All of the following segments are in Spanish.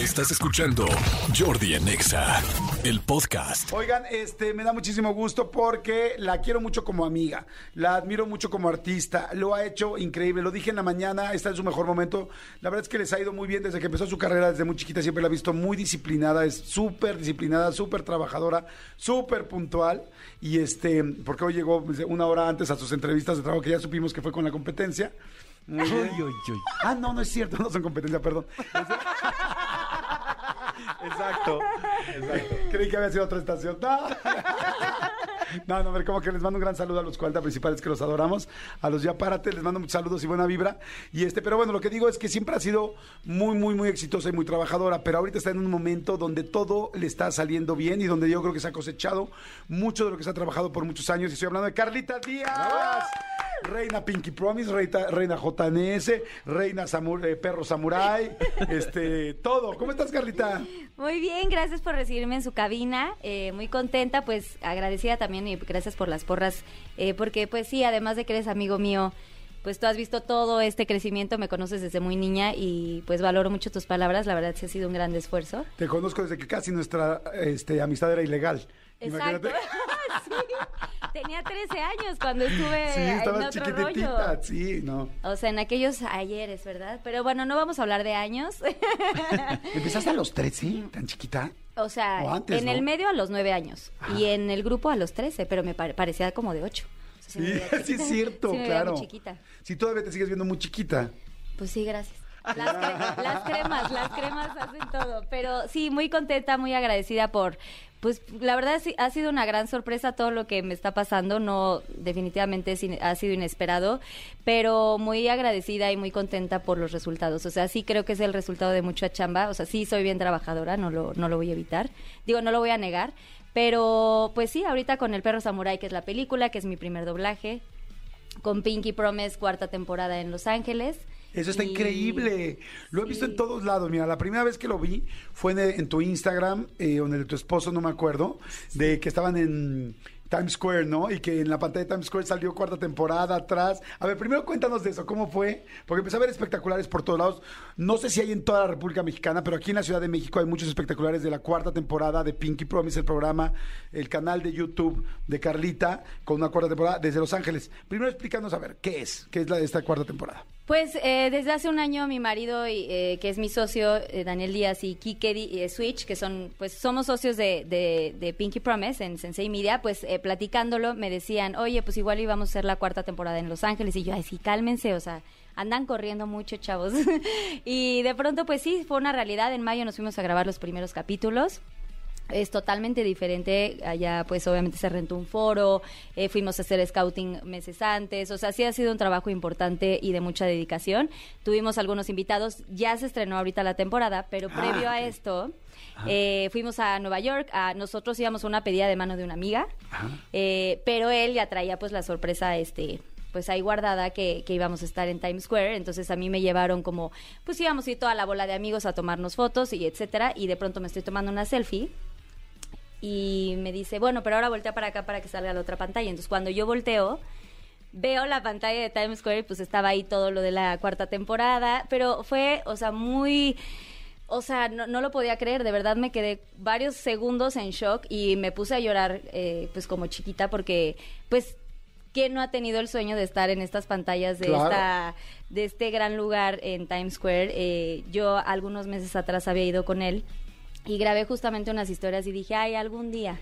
Estás escuchando Jordi en Exa, el podcast. Oigan, este, me da muchísimo gusto porque la quiero mucho como amiga, la admiro mucho como artista, lo ha hecho increíble, lo dije en la mañana, está en su mejor momento, la verdad es que les ha ido muy bien desde que empezó su carrera, desde muy chiquita siempre la he visto muy disciplinada, es súper disciplinada, súper trabajadora, súper puntual y este, porque hoy llegó pues, una hora antes a sus entrevistas de trabajo que ya supimos que fue con la competencia. Muy bien. Ah, no, no es cierto, no son competencia, perdón. Exacto, exacto. Creí que había sido otra estación. No, no, no, a ver, como que les mando un gran saludo a los 40 principales que los adoramos. A los ya párate, les mando muchos saludos y buena vibra. Y este, pero bueno, lo que digo es que siempre ha sido muy, muy, muy exitosa y muy trabajadora, pero ahorita está en un momento donde todo le está saliendo bien y donde yo creo que se ha cosechado mucho de lo que se ha trabajado por muchos años. Y estoy hablando de Carlita Díaz. Reina Pinky Promise, reina, reina JNS, reina Samu- eh, Perro Samurai, este, todo. ¿Cómo estás, Carlita? Muy bien, gracias por recibirme en su cabina. eh, muy contenta, pues agradecida también y gracias por las porras, eh, porque pues sí, además de que eres amigo mío, pues tú has visto todo este crecimiento, me conoces desde muy niña y pues valoro mucho tus palabras, la verdad sí ha sido un gran esfuerzo. Te conozco desde que casi nuestra este, amistad era ilegal. Exacto. Imagínate. Sí, Tenía 13 años cuando estuve Sí, en otro chiquititita, rollo. sí, no. O sea, en aquellos ayeres, ¿verdad? Pero bueno, no vamos a hablar de años. ¿Empezaste a los 13, tan chiquita? O sea, O antes, en ¿no? el medio a los 9 años y en el grupo a los 13, pero me pare- parecía como de 8. Sí, sí es cierto, sí me veía claro. muy chiquita. Sí, todavía te sigues viendo muy chiquita. Pues sí, gracias. Las, cre- las cremas, las cremas hacen todo. Pero sí, muy contenta, muy agradecida por, pues la verdad ha sido una gran sorpresa todo lo que me está pasando. No, definitivamente ha sido inesperado, pero muy agradecida y muy contenta por los resultados. O sea, sí creo que es el resultado de mucha chamba. O sea, sí soy bien trabajadora, no lo, no lo voy a evitar. Digo, no lo voy a negar. Pero pues sí, ahorita con El Perro Samurai, que es la película, que es mi primer doblaje. Con Pinky Promise, cuarta temporada en Los Ángeles. Eso está increíble. Lo he visto en todos lados. Mira, la primera vez que lo vi fue en, en tu Instagram eh, o en el de tu esposo, no me acuerdo, de que estaban en Times Square, ¿no? Y que en la pantalla de Times Square salió cuarta temporada atrás. A ver, primero cuéntanos de eso, ¿cómo fue? Porque empecé a ver espectaculares por todos lados. No sé si hay en toda la República Mexicana, pero aquí en la Ciudad de México hay muchos espectaculares de la cuarta temporada de Pinky Promise, el programa, el canal de YouTube de Carlita, con una cuarta temporada desde Los Ángeles. Primero explícanos, a ver, ¿qué es? ¿Qué es la de esta cuarta temporada? Pues eh, desde hace un año mi marido, y, eh, que es mi socio, eh, Daniel Díaz y Kike eh, Switch, que son, pues somos socios de, de- de Pinky Promise en Sensei Media, pues eh, platicándolo me decían, oye, pues igual íbamos a hacer la cuarta temporada en Los Ángeles. Y yo, ay, sí, cálmense, o sea, andan corriendo mucho, chavos. y de pronto, pues sí, fue una realidad. En mayo nos fuimos a grabar los primeros capítulos es totalmente diferente. Allá, pues, obviamente se rentó un foro, eh, fuimos a hacer scouting meses antes. O sea, sí ha sido un trabajo importante y de mucha dedicación. Tuvimos algunos invitados. Ya se estrenó ahorita la temporada, pero Ah, previo a esto, eh, fuimos a Nueva York. A, nosotros íbamos a una pedida de mano de una amiga, eh, pero él ya traía, pues, la sorpresa, este pues ahí guardada que, que íbamos a estar en Times Square, entonces a mí me llevaron como, pues íbamos a ir toda la bola de amigos a tomarnos fotos y etcétera, y de pronto me estoy tomando una selfie y me dice, bueno, pero ahora voltea para acá para que salga la otra pantalla. Entonces, cuando yo volteo, veo la pantalla de Times Square y pues estaba ahí todo lo de la cuarta temporada, pero fue, o sea, muy... O sea, no, no lo podía creer, de verdad me quedé varios segundos en shock y me puse a llorar eh, pues como chiquita porque pues ¿quién no ha tenido el sueño de estar en estas pantallas de Claro. esta de este gran lugar en Times Square? Eh, yo algunos meses atrás había ido con él y grabé justamente unas historias y dije, ay, algún día.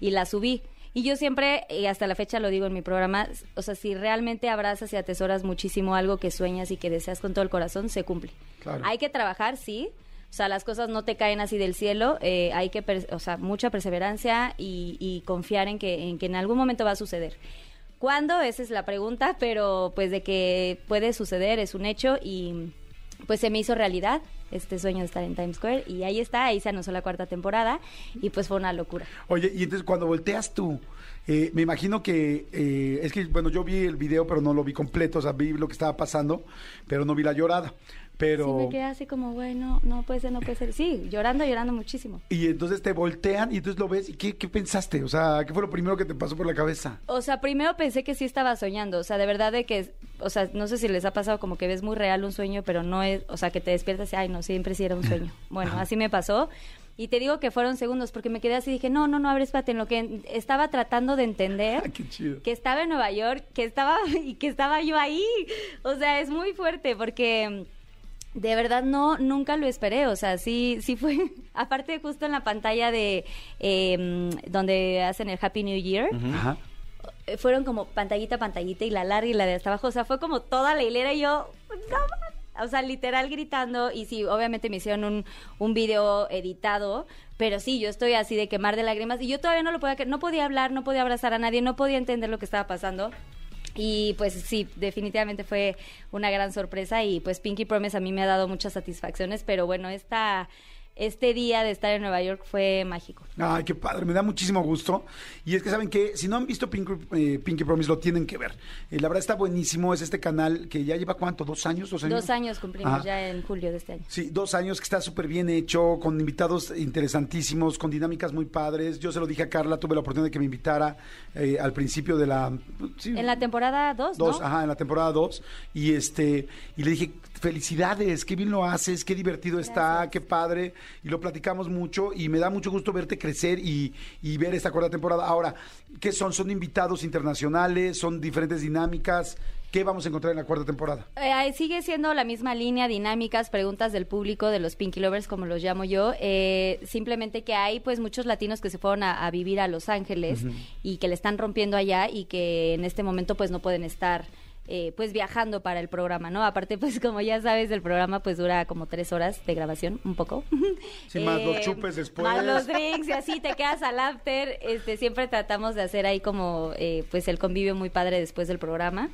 Y las subí. Y yo siempre, y hasta la fecha lo digo en mi programa, o sea, si realmente abrazas y atesoras muchísimo algo que sueñas y que deseas con todo el corazón, se cumple. Claro. Hay que trabajar, sí. O sea, las cosas no te caen así del cielo. eh, hay que, o sea, mucha perseverancia y, y confiar en que, en que en algún momento va a suceder. ¿Cuándo? Esa es la pregunta, pero pues de que puede suceder es un hecho y pues se me hizo realidad este sueño de estar en Times Square y ahí está, ahí se anunció la cuarta temporada y pues fue una locura. Oye, y entonces cuando volteas tú, eh, me imagino que, eh, es que, bueno, yo vi el video, pero no lo vi completo, o sea, vi lo que estaba pasando, pero no vi la llorada. Pero... Sí, me quedé así como, bueno, no puede ser, no puede ser. Sí, llorando, llorando muchísimo. Y entonces te voltean y entonces lo ves y ¿qué, qué pensaste? O sea, ¿qué fue lo primero que te pasó por la cabeza? O sea, primero pensé que sí estaba soñando, o sea, de verdad de que, o sea, no sé si les ha pasado como que ves muy real un sueño, pero no es, o sea, que te despiertas y, ay, no, siempre sí era un sueño. Bueno, así me pasó. Y te digo que fueron segundos, porque me quedé así y dije, no, no, no, a ver, espérate, en lo que estaba tratando de entender, qué chido. que estaba en Nueva York, que estaba, y que estaba yo ahí. O sea, es muy fuerte, porque de verdad no, nunca lo esperé, o sea, sí, sí fue, aparte justo en la pantalla de, eh, donde hacen el Happy New Year, Ajá. eh, fueron como pantallita, pantallita y la larga y la de hasta abajo. O sea, fue como toda la hilera y yo, no man". O sea, literal gritando. Y sí, obviamente me hicieron un, un video editado. Pero sí, yo estoy así de quemar de lágrimas. Y yo todavía no lo podía, no podía hablar, no podía abrazar a nadie, no podía entender lo que estaba pasando. Y pues sí, definitivamente fue una gran sorpresa. Y pues Pinky Promise a mí me ha dado muchas satisfacciones. Pero bueno, esta, este día de estar en Nueva York fue mágico. Ay, qué padre, me da muchísimo gusto. Y es que saben que si no han visto Pinky, eh, Pinky Promise, lo tienen que ver. Eh, la verdad está buenísimo, es este canal que ya lleva cuánto, dos años, dos años. Dos años cumplimos Ajá. ya en julio de este año. Sí, dos años que está súper bien hecho, con invitados interesantísimos, con dinámicas muy padres. Yo se lo dije a Carla, tuve la oportunidad de que me invitara eh, al principio de la... sí, En la temporada 2, Dos, ¿no? ajá, en la temporada 2. Y este, y le dije, felicidades, qué bien lo haces, qué divertido está, qué padre. Y lo platicamos mucho y me da mucho gusto verte crecer y, y ver esta cuarta temporada. Ahora, ¿qué son? ¿Son invitados internacionales? ¿Son diferentes dinámicas? ¿Qué vamos a encontrar en la cuarta temporada? Eh, sigue siendo la misma línea, dinámicas, preguntas del público, de los Pinky Lovers, como los llamo yo. Eh, simplemente que hay pues muchos latinos que se fueron a, a vivir a Los Ángeles y que le están rompiendo allá y que en este momento pues no pueden estar eh, pues viajando para el programa, ¿no? Aparte pues como ya sabes el programa pues dura como tres horas de grabación, un poco. Sí, más los chupes después. Más los drinks y así te quedas al after. Este, siempre tratamos de hacer ahí como eh, pues el convivio muy padre después del programa.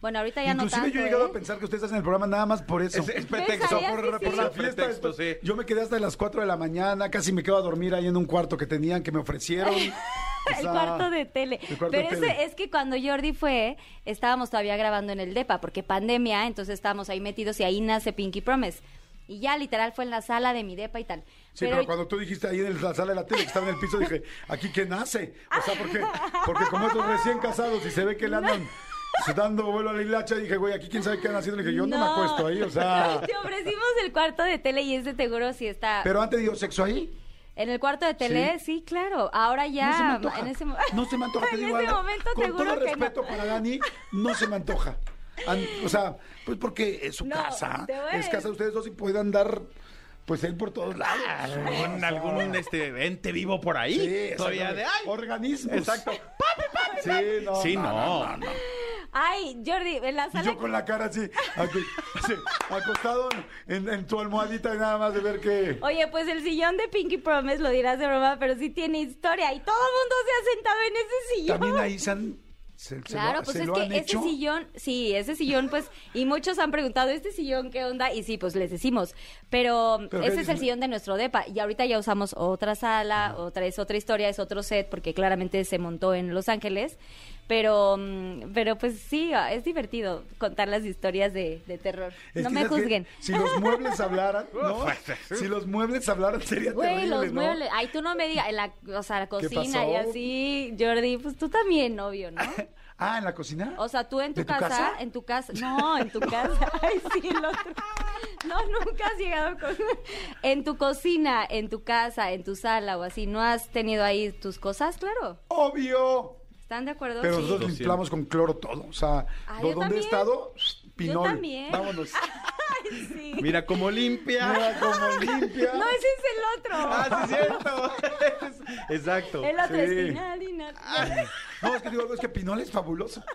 Bueno, ahorita ya Inclusive no tanto, yo he llegado ¿eh? a pensar que ustedes hacen el programa nada más por eso. Es, es pretexto. ¿Sabías por, que por sí? la Es fiesta. pretexto, sí. Yo me quedé hasta las 4 de la mañana, casi me quedo a dormir ahí en un cuarto que tenían, que me ofrecieron. O el cuarto de tele. cuarto Pero de ese- tele. es que cuando Jordi fue, estábamos todavía grabando en el DEPA, porque pandemia, entonces estábamos ahí metidos y ahí nace Pinky Promise. Y ya literal fue en la sala de mi DEPA y tal. Sí, pero, cuando tú dijiste ahí en la sala de la tele que estaba en el piso, dije, ¿aquí qué nace? O sea, porque, porque como estos recién casados y se ve que le andan dando vuelo a la hilacha, dije, güey, aquí quién sabe qué andan haciendo. Le dije, yo no, me acuesto ahí, o sea... Te ofrecimos el cuarto de tele y ese te juro si está... Pero antes dio sexo ahí. En el cuarto de tele, sí, claro. Ahora ya... no. En ese, No se me antoja, te en digo ese momento Con te todo que no. respeto para Dani, no se me antoja. An- o sea, pues porque es su No, casa, es casa de ustedes dos y pueden andar, pues él por todos lados. Algún, algún este, ente vivo por ahí. Sí, Todavía de. ¡Ay! organismos. Exacto. Sí, no, Sí, no, no. no, no, no. Ay, Jordi, en la Y sala... yo con la cara así, acu- así, acostado en, en tu almohadita y nada más de ver que... Oye, pues el sillón de Pinky Promise lo dirás de broma, pero sí tiene historia y todo el mundo se ha sentado en ese sillón. También ahí se han... se- se Claro, lo, pues se es lo que ese sillón, sí, ese sillón, pues, y muchos han preguntado, ¿este sillón qué onda? Y sí, pues les decimos, pero, ¿Pero qué ese es el sillón de nuestro depa, y ahorita ya usamos otra sala, otra es otra historia, es otro set, porque claramente se montó en Los Ángeles, pero, mm, pero pues sí, es divertido contar las historias de, de terror. Es no me juzguen. Si los muebles hablaran, ¿no? si los muebles hablaran sería Güey, terrible, los ¿no? muebles. Ay, tú no me digas, en la, o sea, la cocina y así, Jordi, pues tú también, obvio, ¿no? Ah, ¿en la cocina? O sea, tú en tu, ¿De tu casa, casa? en tu casa, no, en tu casa, ay, sí, el otro. No, nunca has llegado con... En tu cocina, en tu casa, en tu sala o así, ¿no has tenido ahí tus cosas? Claro. ¡Obvio! ¿Están de acuerdo? Pero Sí. nosotros Lo limpiamos con cloro todo. O sea, Ah, yo donde he estado, pinol. también. Vámonos. Ay, sí. Mira cómo limpia. Mira cómo limpia. No, ese es el otro. Ah, sí, es cierto. Exacto. el otro sí. es final y nada. No, es que digo, es que pinol es fabuloso.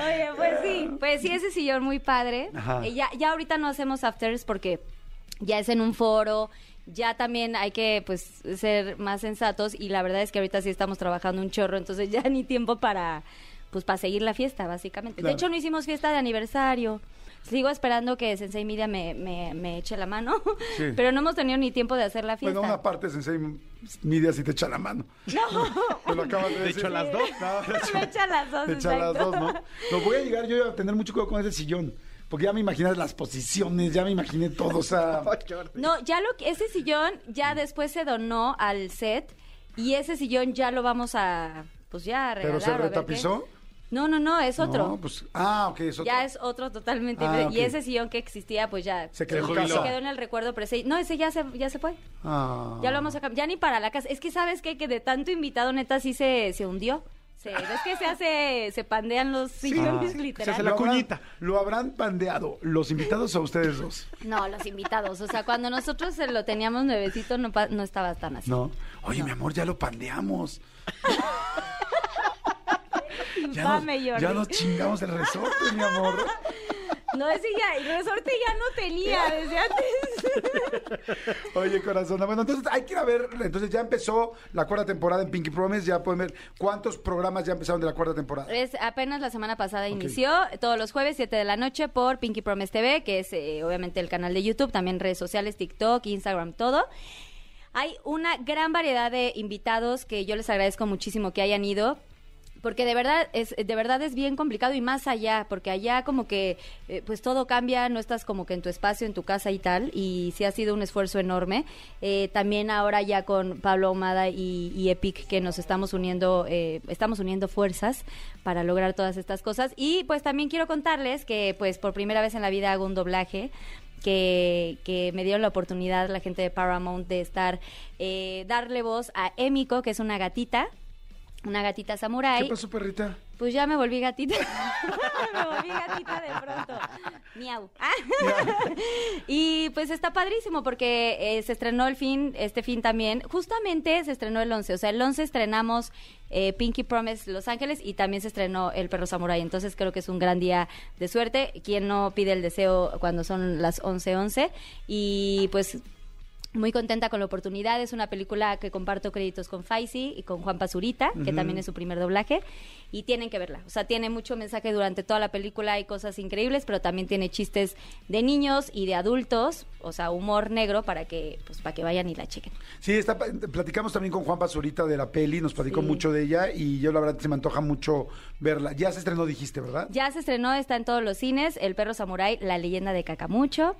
Oye, pues sí, pues sí, ese sillón muy padre. Ajá. Eh, ya, ya ahorita no hacemos afters porque ya es en un foro, ya también hay que pues ser más sensatos y la verdad es que ahorita sí estamos trabajando un chorro, entonces ya ni tiempo para pues para seguir la fiesta, básicamente. Claro. De hecho, no hicimos fiesta de aniversario. Sigo esperando que Sensei Media me, me, me eche la mano, Sí. pero no hemos tenido ni tiempo de hacer la fiesta. Bueno, una parte Sensei Media si te echa la mano. No. Te lo acabas de De decir. hecho, las dos. No, de hecho- Me echa las dos, te echa las dos, ¿no? No, voy a llegar yo a tener mucho cuidado con ese sillón. Porque ya me imaginé las posiciones, ya me imaginé todo, o sea... No, ya lo que ese sillón ya después se donó al set y ese sillón ya lo vamos a pues ya a ¿Pero regalar. se o a ver qué. retapizó? No, no, no, es otro. No, pues, ah, ok, es otro. Ya es otro totalmente Ah. Y ese sillón que existía, pues ya Se quedó en se quedó en el recuerdo, pero ese, no, ese ya se, ya se fue. Ah. Ya lo vamos a cambiar. Ya ni para la casa. Es que, ¿sabes qué? Que de tanto invitado, neta, sí se, se hundió. Se, ¿Ves que se hace, se pandean los sillones, Ah. literal? Se hace la ¿Lo habrán- cuñita. ¿Lo habrán pandeado los invitados o ustedes dos? No, los invitados. O sea, cuando nosotros se lo teníamos nuevecito, no, no estaba tan así. No. Oye, mi amor, ya lo pandeamos. Ya Infame, nos, ya nos chingamos el resorte, mi amor. No, ese ya, el resorte ya no tenía desde antes. Oye, corazón. Bueno, entonces hay que ir a ver. Entonces ya empezó la cuarta temporada en Pinky Promise. Ya pueden ver cuántos programas ya empezaron de la cuarta temporada. Es apenas la semana pasada inició, todos los jueves, 7 de la noche, por Pinky Promise TV, que es eh, obviamente el canal de YouTube, también redes sociales, TikTok, Instagram, todo. Hay una gran variedad de invitados que yo les agradezco muchísimo que hayan ido. Porque de verdad es de verdad es bien complicado y más allá, porque allá como que eh, pues todo cambia, no estás como que en tu espacio, en tu casa y tal, y sí ha sido un esfuerzo enorme. Eh, también ahora ya con Pablo Ahumada y, Epic que nos estamos uniendo, eh, estamos uniendo fuerzas para lograr todas estas cosas. Y pues también quiero contarles que pues por primera vez en la vida hago un doblaje que, que me dieron la oportunidad la gente de Paramount de estar, eh, darle voz a Emiko, que es una gatita, una gatita ¿Qué samurái. pasó, perrita? Pues ya me volví gatita. me volví gatita de pronto. Miau. y pues está padrísimo porque eh, se estrenó el fin, este fin también. Justamente se estrenó el 11. O sea, el 11 estrenamos eh, Pinky Promise Los Ángeles y también se estrenó El Perro Samurai. Entonces creo que es un gran día de suerte. Quien no pide el deseo cuando son las 11:11. Y pues muy contenta con la oportunidad. Es una película que comparto créditos con Faisy y con Juan Pazurita, que también es su primer doblaje. Y tienen que verla. O sea, tiene mucho mensaje durante toda la película. Hay cosas increíbles, pero también tiene chistes de niños y de adultos. O sea, humor negro para que, pues, para que vayan y la chequen. Sí, está, platicamos también con Juan Pazurita de la peli, nos platicó Sí. mucho de ella y yo la verdad se me antoja mucho verla. Ya se estrenó, dijiste, ¿verdad? Ya se estrenó, está en todos los cines. El perro samurái, la leyenda de Cacamucho.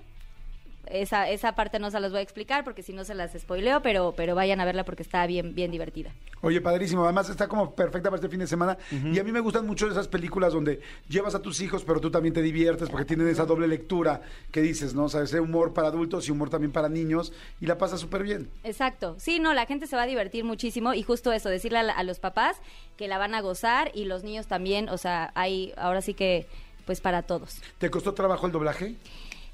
Esa, esa parte no se las voy a explicar porque si no se las spoileo, pero, pero vayan a verla porque está bien, bien divertida. Oye, padrísimo. Además está como perfecta para este fin de semana. Y a mí me gustan mucho esas películas donde llevas a tus hijos, pero tú también te diviertes porque tienen esa doble lectura que dices, ¿no? O sea, ese humor para adultos y humor también para niños y la pasas súper bien. Exacto. Sí, no, la gente se va a divertir muchísimo y justo eso, decirle a, la- a los papás que la van a gozar y los niños también, o sea, hay ahora sí que pues para todos. ¿Te costó trabajo el doblaje?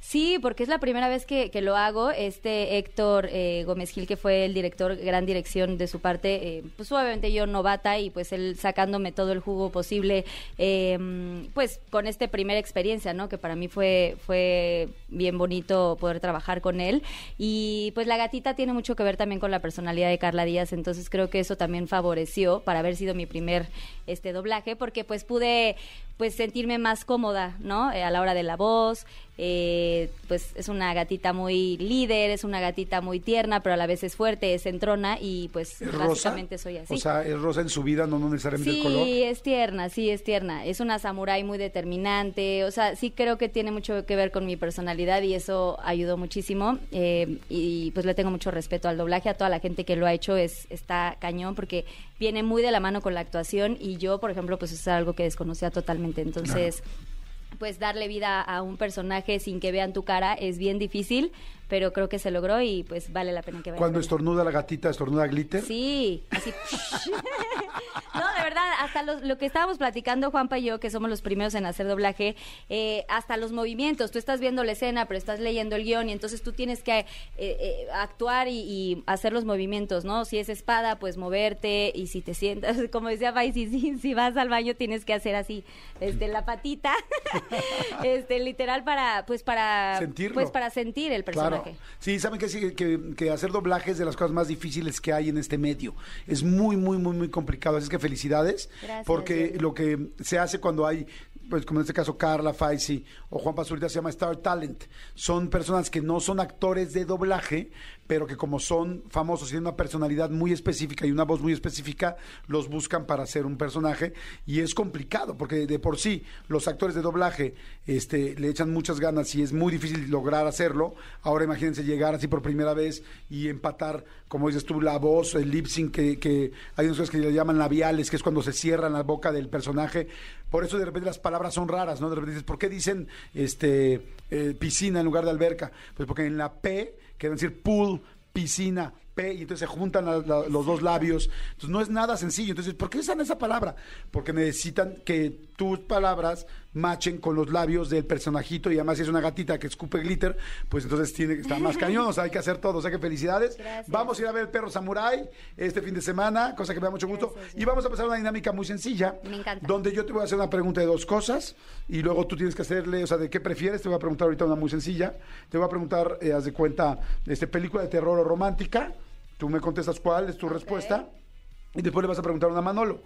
Sí, porque es la primera vez que, que lo hago. Este Héctor eh, Gómez Gil, que fue el director, gran dirección de su parte, eh, pues obviamente yo novata y pues él sacándome todo el jugo posible, eh, pues con esta primera experiencia, ¿no? Que para mí fue, fue bien bonito poder trabajar con él. Y pues la gatita tiene mucho que ver también con la personalidad de Carla Díaz, entonces creo que eso también favoreció para haber sido mi primer este doblaje, porque pues pude pues sentirme más cómoda, ¿no? Eh, a la hora de la voz, eh, pues es una gatita muy líder, es una gatita muy tierna, pero a la vez es fuerte, es entrona y pues básicamente soy así. O sea, es rosa en su vida, no, no necesariamente el Sí, color. es tierna, sí, es tierna. Es una samurái muy determinante. O sea, sí creo que tiene mucho que ver con mi personalidad y eso ayudó muchísimo. Eh, y pues le tengo mucho respeto al doblaje. A toda la gente que lo ha hecho es está cañón porque viene muy de la mano con la actuación y yo, por ejemplo, pues es algo que desconocía totalmente. Entonces... Pues darle vida a un personaje sin que vean tu cara es bien difícil, pero creo que se logró y pues vale la pena que vayan. a Cuando estornuda la gatita, estornuda glitter. Sí, así. no, de verdad, hasta los- lo que estábamos platicando Juanpa y yo, que somos los primeros en hacer doblaje, eh, hasta los movimientos. Tú estás viendo la escena, pero estás leyendo el guion y entonces tú tienes que eh, eh, actuar y, y hacer los movimientos, ¿no? Si es espada, pues moverte y si te sientas, como decía Faisy, si, si vas al baño tienes que hacer así, este, la patita, este, literal para, pues para, Sentirlo. pues para sentir el personaje. Claro. Sí, saben que, sí, que, que hacer doblaje es de las cosas más difíciles que hay en este medio. Es muy, muy, muy, muy complicado. Así es que felicidades. Gracias, porque Diego. lo que se hace cuando hay pues como en este caso Carla Faisi o Juan Pazurita, se llama Star Talent. Son personas que no son actores de doblaje, pero que como son famosos tienen una personalidad muy específica y una voz muy específica, los buscan para hacer un personaje. Y es complicado, porque de por sí los actores de doblaje este, le echan muchas ganas y es muy difícil lograr hacerlo. Ahora imagínense llegar así por primera vez y empatar, como dices tú, la voz, el lip sync, que, que hay unas cosas que le llaman labiales, que es cuando se cierran la boca del personaje. Por eso de repente las palabras son raras, ¿no? De repente dices, ¿por qué dicen este, eh, piscina en lugar de alberca? Pues porque en la P quieren decir pool, piscina, P, y entonces se juntan la- la- los dos labios. Entonces no es nada sencillo. Entonces, ¿por qué usan esa palabra? Porque necesitan que tus palabras machen con los labios del personajito y además si es una gatita que escupe glitter, pues entonces tiene que estar más cañón, o sea, hay que hacer todo, o sea que felicidades. Gracias. Vamos a ir a ver el perro samurai este fin de semana, cosa que me da mucho gusto. Gracias, y vamos a pasar una dinámica muy sencilla, Me encanta. donde yo te voy a hacer una pregunta de dos cosas y luego tú tienes que hacerle, o sea, de qué prefieres, te voy a preguntar ahorita una muy sencilla. Te voy a preguntar, eh, haz de cuenta, este película de terror o romántica, tú me contestas cuál es tu respuesta y después le vas a preguntar una a Manolo.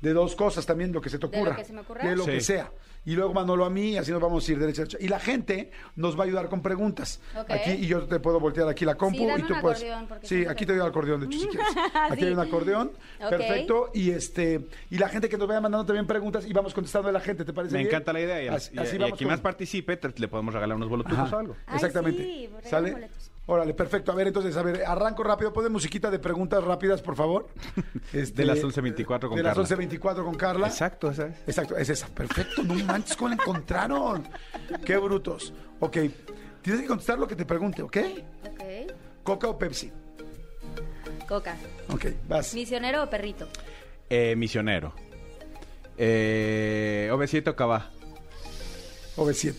De dos cosas también, lo que se te ¿De ocurra. lo que se me ocurra? De lo Sí. que sea. Y luego Manolo a mí, y así nos vamos a ir derecha a derecha. Y la gente nos va a ayudar con preguntas. Aquí, y yo te puedo voltear aquí la compu Sí, dame y tú un puedes. acordeón, porque Sí, aquí te doy el acordeón, de hecho, si quieres. Aquí Sí. hay un acordeón. Perfecto. Y este, y la gente que nos vaya mandando también preguntas y vamos contestando a la gente, ¿te parece Me bien? encanta la idea. Y, Así, y- así y vamos a quien con- más participe, te- le podemos regalar unos boletos o algo. Ay, Exactamente. ¿Sale? boletos. Órale, perfecto. A ver, entonces, a ver, arranco rápido. ¿Pone musiquita de preguntas rápidas, por favor? Este, De las 11:24 con De las Carla. 11.24 con Carla. Exacto, esa es. Exacto, es esa. Perfecto, no manches, ¿cómo la encontraron? Qué brutos. Ok, tienes que contestar lo que te pregunte, ¿ok? Ok. ¿Coca o Pepsi? Coca. Ok, vas. ¿Misionero o perrito? Eh, misionero. Eh, OV7 o Cabá. OV7.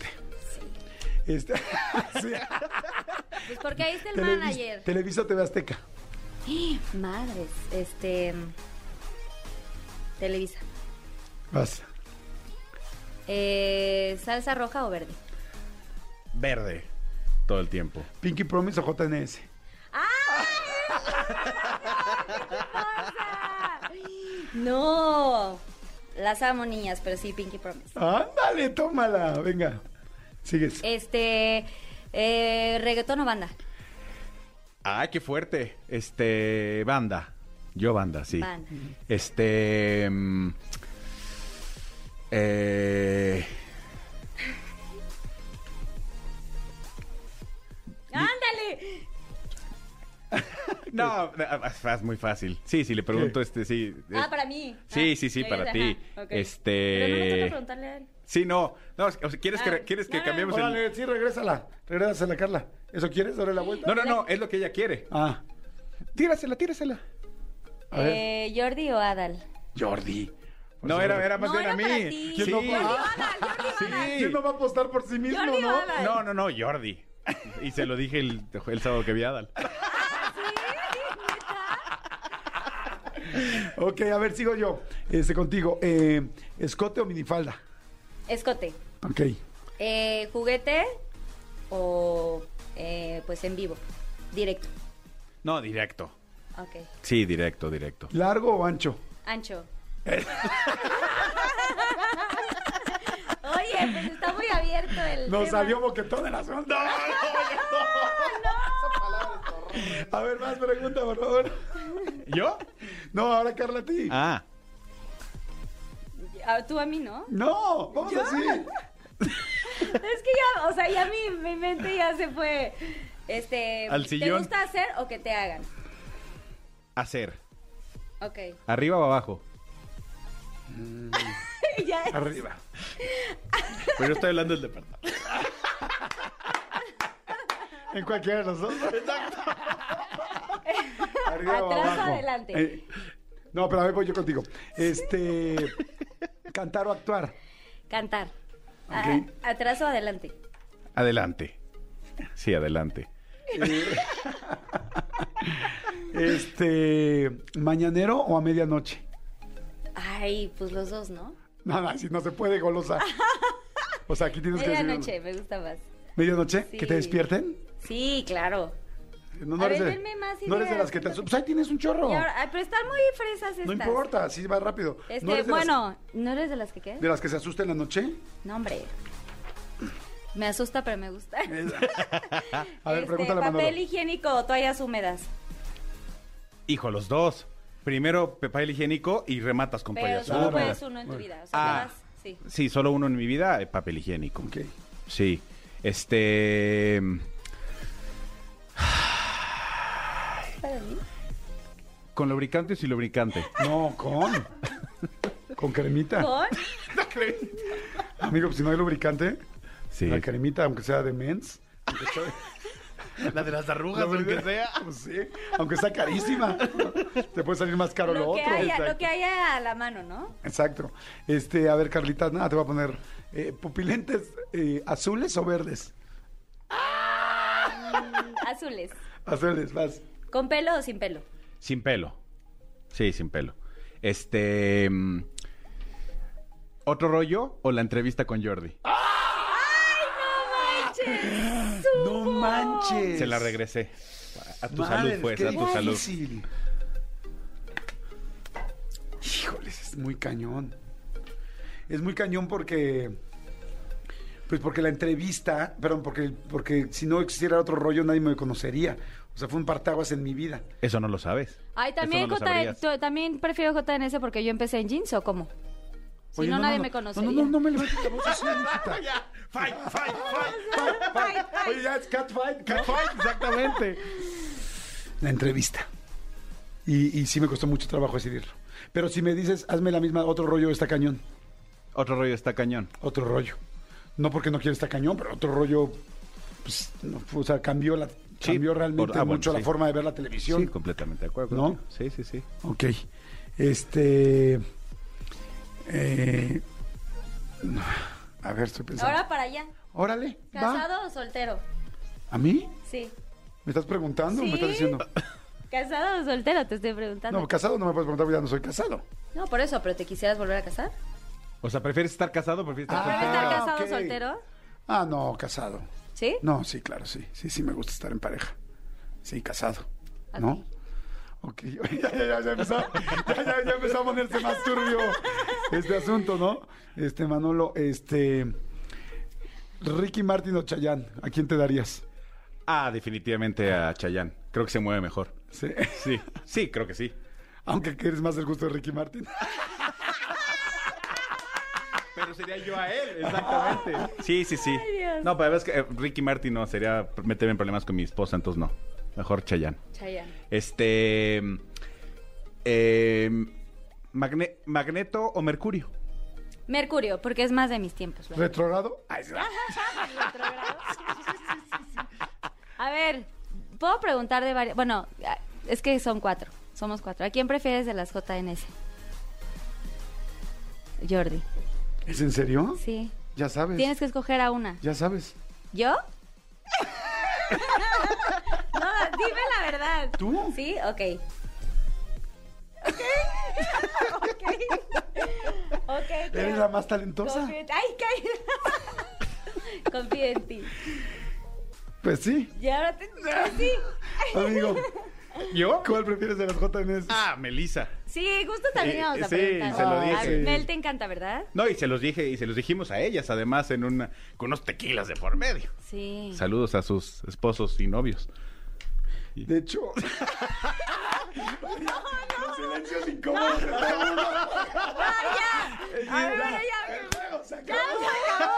Este, sí. Pues porque ahí está el Televis- manager. Televisa o TV Azteca. Madres, este... Televisa. Vas. Eh, ¿Salsa roja o verde? Verde. Todo el tiempo. Pinky Promise o JNS. No. Las amo niñas, pero sí, Pinky Promise. Ándale, tómala. Venga. Sigues. Este... Eh, ¿Reggaetón o banda? Ay, qué fuerte. Este, banda. Yo banda, sí. Banda. Este... mm, eh, ¡Ándale! no, es muy fácil. Sí, si le pregunto, este, sí. Ah, eh, para mí. Sí, Ah, sí, sí, para ajá, ti. ok. Este- Pero no me toca preguntarle a él. Sí, no. No, o sea, ¿quieres, Ah, que, ¿quieres que no, cambiemos el...? Órale, sí, regrésala. Regrésala, Carla. ¿Eso quieres? ¿Darle la vuelta? No, no, no, es lo que ella quiere. Ah, Tírasela, tírasela. a ver. Eh, ¿Jordi o Adal? Jordi. No, era, era más No, bien a mí. para ti. ¿Quién Sí. no Jordi o Adal, Jordi Sí. Adal. ¿Quién no va a apostar por sí mismo, Jordi no? Adal. No, no, no, Jordi. Y se lo dije el, el sábado que vi a Adal. Ok, a ver, sigo yo. Este, contigo. Eh, ¿Escote o minifalda? Escote. Ok. Eh, ¿Juguete o eh, pues en vivo? Directo. No, directo. Ok. Sí, directo, directo. ¿Largo o ancho? Ancho. Oye, pues está muy abierto el Nos tema. salió boquetón el asunto. No, A ver, más pregunta, por favor. ¿Yo? No, ahora Carla a ti. Ah, Ah, Tú a mí, ¿no? No, vamos así. Es que ya, o sea, ya mi, mi mente ya se fue. Este, Al ¿te sillón. gusta hacer o que te hagan? hacer. Ok. ¿Arriba o abajo? ya, Arriba. Pero yo estoy hablando del departamento. En cualquiera de los dos. Arriba o Atrás o abajo. adelante. Eh, no, pero a ver, voy yo contigo. Este. Cantar o actuar. cantar. Ah, ¿Atrás o adelante? Adelante. Sí, adelante. Este. ¿Mañanero o a medianoche? Ay, pues los dos, ¿no? Nada, si no se puede, golosa. O sea, aquí tienes que decir. Medianoche, me gusta más. ¿Medianoche? Sí. ¿Que te despierten? Sí, claro. No, no A eres, ver, de, denme más no eres de ideas. las que te. Pues ahí tienes un chorro. Y ahora- ay, pero están muy fresas estas. No importa, así va rápido. Este, ¿No eres de las- bueno, ¿no eres de las que qué? ¿De las que se asusta en la noche? No, hombre. Me asusta, pero me gusta. A ver, Este, pregúntale Manolo. Papel higiénico o toallas húmedas. Hijo, los dos. Primero papel higiénico y rematas con Pero toallas húmedas. puedes uno en tu vida. O sea, Ah. te vas- sí. Sí, solo uno en mi vida, eh, papel higiénico. Ok. Sí. Este. ¿Para mí? Con lubricante o sin lubricante. No, con. con cremita. ¿Con? Amigo, pues si no hay lubricante, Sí. la cremita, aunque sea de mens. aunque sea- La de las arrugas, La verdad, Pues sí, aunque sea carísima. Te puede salir más caro lo, Lo que, otro. haya, lo que haya a la mano, ¿no? Exacto. Este, a ver, Carlita, nada, te voy a poner eh, pupilentes eh, azules o verdes. Mm, azules. Azules, vas. ¿Con pelo o sin pelo? Sin pelo. Sí, sin pelo. Este. mm, ¿Otro rollo o la entrevista con Jordi? No manches. Se la regresé. A tu Madre, salud, pues, qué a tu salud. difícil. Híjoles, es muy cañón. Es muy cañón porque. Pues porque la entrevista, perdón, porque, porque si no existiera otro rollo nadie me conocería. O sea, fue un partaguas en mi vida. Eso no lo sabes. Ay, también, no J- tú- también prefiero JNS porque yo empecé en jeans o cómo. Si no, nadie me no, conocería. No, no, no me levantes la voz así, mijita. Fight, fight, Fight, fight. Oye, ya es catfight, catfight. fight. Exactamente. La entrevista. Y, y sí me costó mucho trabajo decidirlo. Pero si me dices, hazme la misma, otro rollo está cañón. Otro rollo está cañón. Otro rollo. No porque no quiera estar cañón, pero otro rollo, pues, no, o sea, cambió, la, Sí, cambió realmente por- ah, bueno, mucho la sí. forma de ver la televisión. Sí, completamente de acuerdo. ¿No? contigo. Sí, sí, sí. Ok. Este. eh, a ver, estoy pensando. Ahora para allá. Órale, va. ¿Casado o soltero? ¿A mí? Sí. ¿Me estás preguntando o me estás diciendo? ¿Casado o soltero? Te estoy preguntando. No, casado no me puedes preguntar porque ya no soy casado. No, por eso, pero ¿te quisieras volver a casar? O sea, ¿prefieres estar casado o prefieres estar ¿Prefieres soltero? estar casado o soltero? Ah, no, casado. ¿Sí? No, sí, claro, sí. Sí, sí me gusta estar en pareja. Sí, casado. ¿no? Ok, ya, ya, ya, ya empezó, ya, ya, ya empezó a ponerse más turbio este asunto, ¿no? Este, Manolo, este... Ricky Martin o Chayanne, ¿a quién te darías? Ah, definitivamente a Chayanne. Creo que se mueve mejor. Sí. Sí, sí, creo que sí. Aunque quieres más el gusto de Ricky Martin. Pero sería yo a él, exactamente. Sí, sí, sí. Dios. No, pero la verdad es que eh, Ricky Martin no, sería meterme en problemas con mi esposa, entonces no. Mejor Chayanne. Chayanne. Este. eh, Magne- ¿Magneto o Mercurio? Mercurio, porque es más de mis tiempos. ¿verdad? ¿Retrogrado? Ay, sí. A ver, puedo preguntar de varias. Bueno, es que son cuatro. Somos cuatro. ¿A quién prefieres de las JNS? Jordi. ¿Es en serio? Sí. Ya sabes. Tienes que escoger a una. Ya sabes. ¿Yo? no, dime la verdad. ¿Tú? Sí, ok. Ok. ok. Ok. ¿Eres creo. la más talentosa? Confío en- Ay, cállate. Confío en ti. Pues sí, Y ahora te... pues sí. amigo. ¿Yo? ¿Cuál prefieres de las JNS? Ah, Melissa. Sí, justo también Sí, íbamos a sí, preguntar. se lo A dije. Mel te encanta, ¿verdad? No, y se los dije, y se los dijimos a ellas, además, en una, con unos tequilas de por medio. Sí. Saludos a sus esposos y novios. De hecho. Los silencios incómodos. de todo el mundo. A ver, ya, ya. El juego se Ya acabó. se acabó.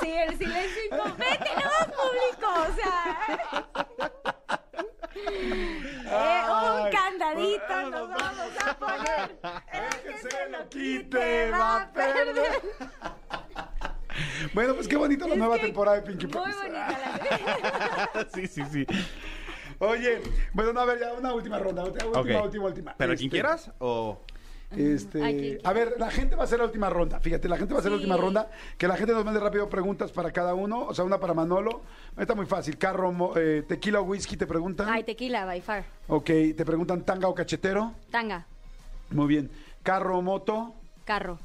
Sí, el silencio incómodo. Vete, no más público, o sea. Eh, un candadito nos vamos a poner. El que se lo quite va a perder. Bueno, pues qué bonito la nueva temporada de Pinky Muy Promise. bonita la sí, sí, sí. Oye, bueno, no, a ver, ya una última ronda. Última, última, última, última. ¿Pero Este, quien quieras o...? Este, Aquí. a ver, la gente va a hacer la última ronda. Fíjate, la gente va a hacer la última ronda. Que la gente nos mande rápido preguntas para cada uno. O sea, una para Manolo. Está muy fácil. Carro, mo- eh, tequila o whisky, te preguntan. Ay, tequila, by far. Ok, te preguntan tanga o cachetero. Tanga, Muy bien. Carro o moto. carro.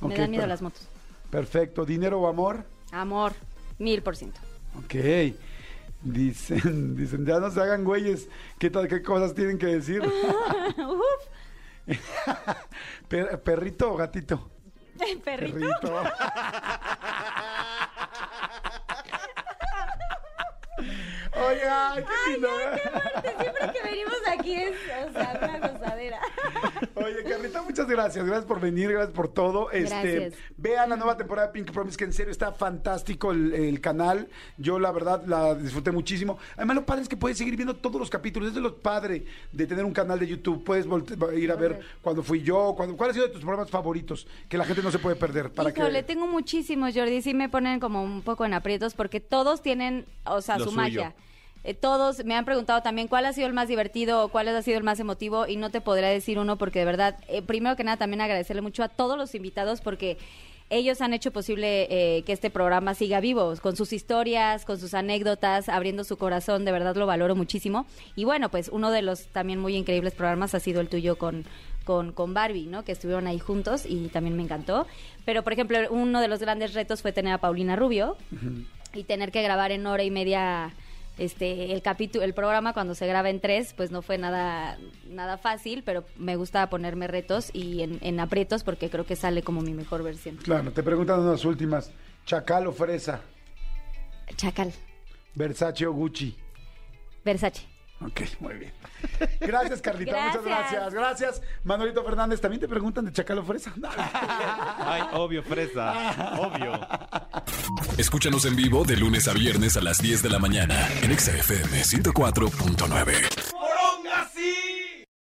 Me dan miedo las motos. Perfecto. Dinero o amor. Amor, mil por ciento. Ok. Dicen, dicen, ya no se hagan güeyes. ¿Qué, tal, qué cosas tienen que decir? Per- ¿Perrito o gatito? Perrito. Perrito. Oiga, qué lindo. Siempre que venimos aquí es, o sea, una gozadera. Oye, Carlita, muchas gracias. Gracias por venir, gracias por todo. Este, Gracias. vean la nueva temporada de Pink Promise, que en serio está fantástico el, el canal. Yo, la verdad, la disfruté muchísimo. Además, lo padre es que puedes seguir viendo todos los capítulos. Es de lo padre de tener un canal de YouTube. Puedes ir a ver cuando fui yo, cuando, cuál ha sido de tus programas favoritos que la gente no se puede perder. Para Híjole, que... tengo muchísimos, Jordi. Sí me ponen como un poco en aprietos porque todos tienen, o sea, Lo su suyo. magia. Eh, todos me han preguntado también cuál ha sido el más divertido o cuál ha sido el más emotivo y no te podré decir uno porque de verdad, eh, primero que nada también agradecerle mucho a todos los invitados porque ellos han hecho posible eh, que este programa siga vivo, con sus historias, con sus anécdotas, abriendo su corazón, de verdad lo valoro muchísimo. Y bueno, pues uno de los también muy increíbles programas ha sido el tuyo con, con, con Barbie, ¿no? Que estuvieron ahí juntos y también me encantó. Pero, por ejemplo, uno de los grandes retos fue tener a Paulina Rubio y tener que grabar en hora y media este el capítulo el programa cuando se graba en tres pues no fue nada nada fácil pero me gusta ponerme retos y en, en aprietos porque creo que sale como mi mejor versión Claro, te preguntan unas últimas. ¿Chacal o fresa? chacal ¿Versace o Gucci? Versace Ok, muy bien. Gracias, Carlita. Muchas Gracias. gracias. Manolito Fernández. ¿También te preguntan de Chacal o Fresa? Ay, obvio, fresa. Obvio. Escúchanos en vivo de lunes a viernes a las 10 de la mañana en Exa FM 104.9.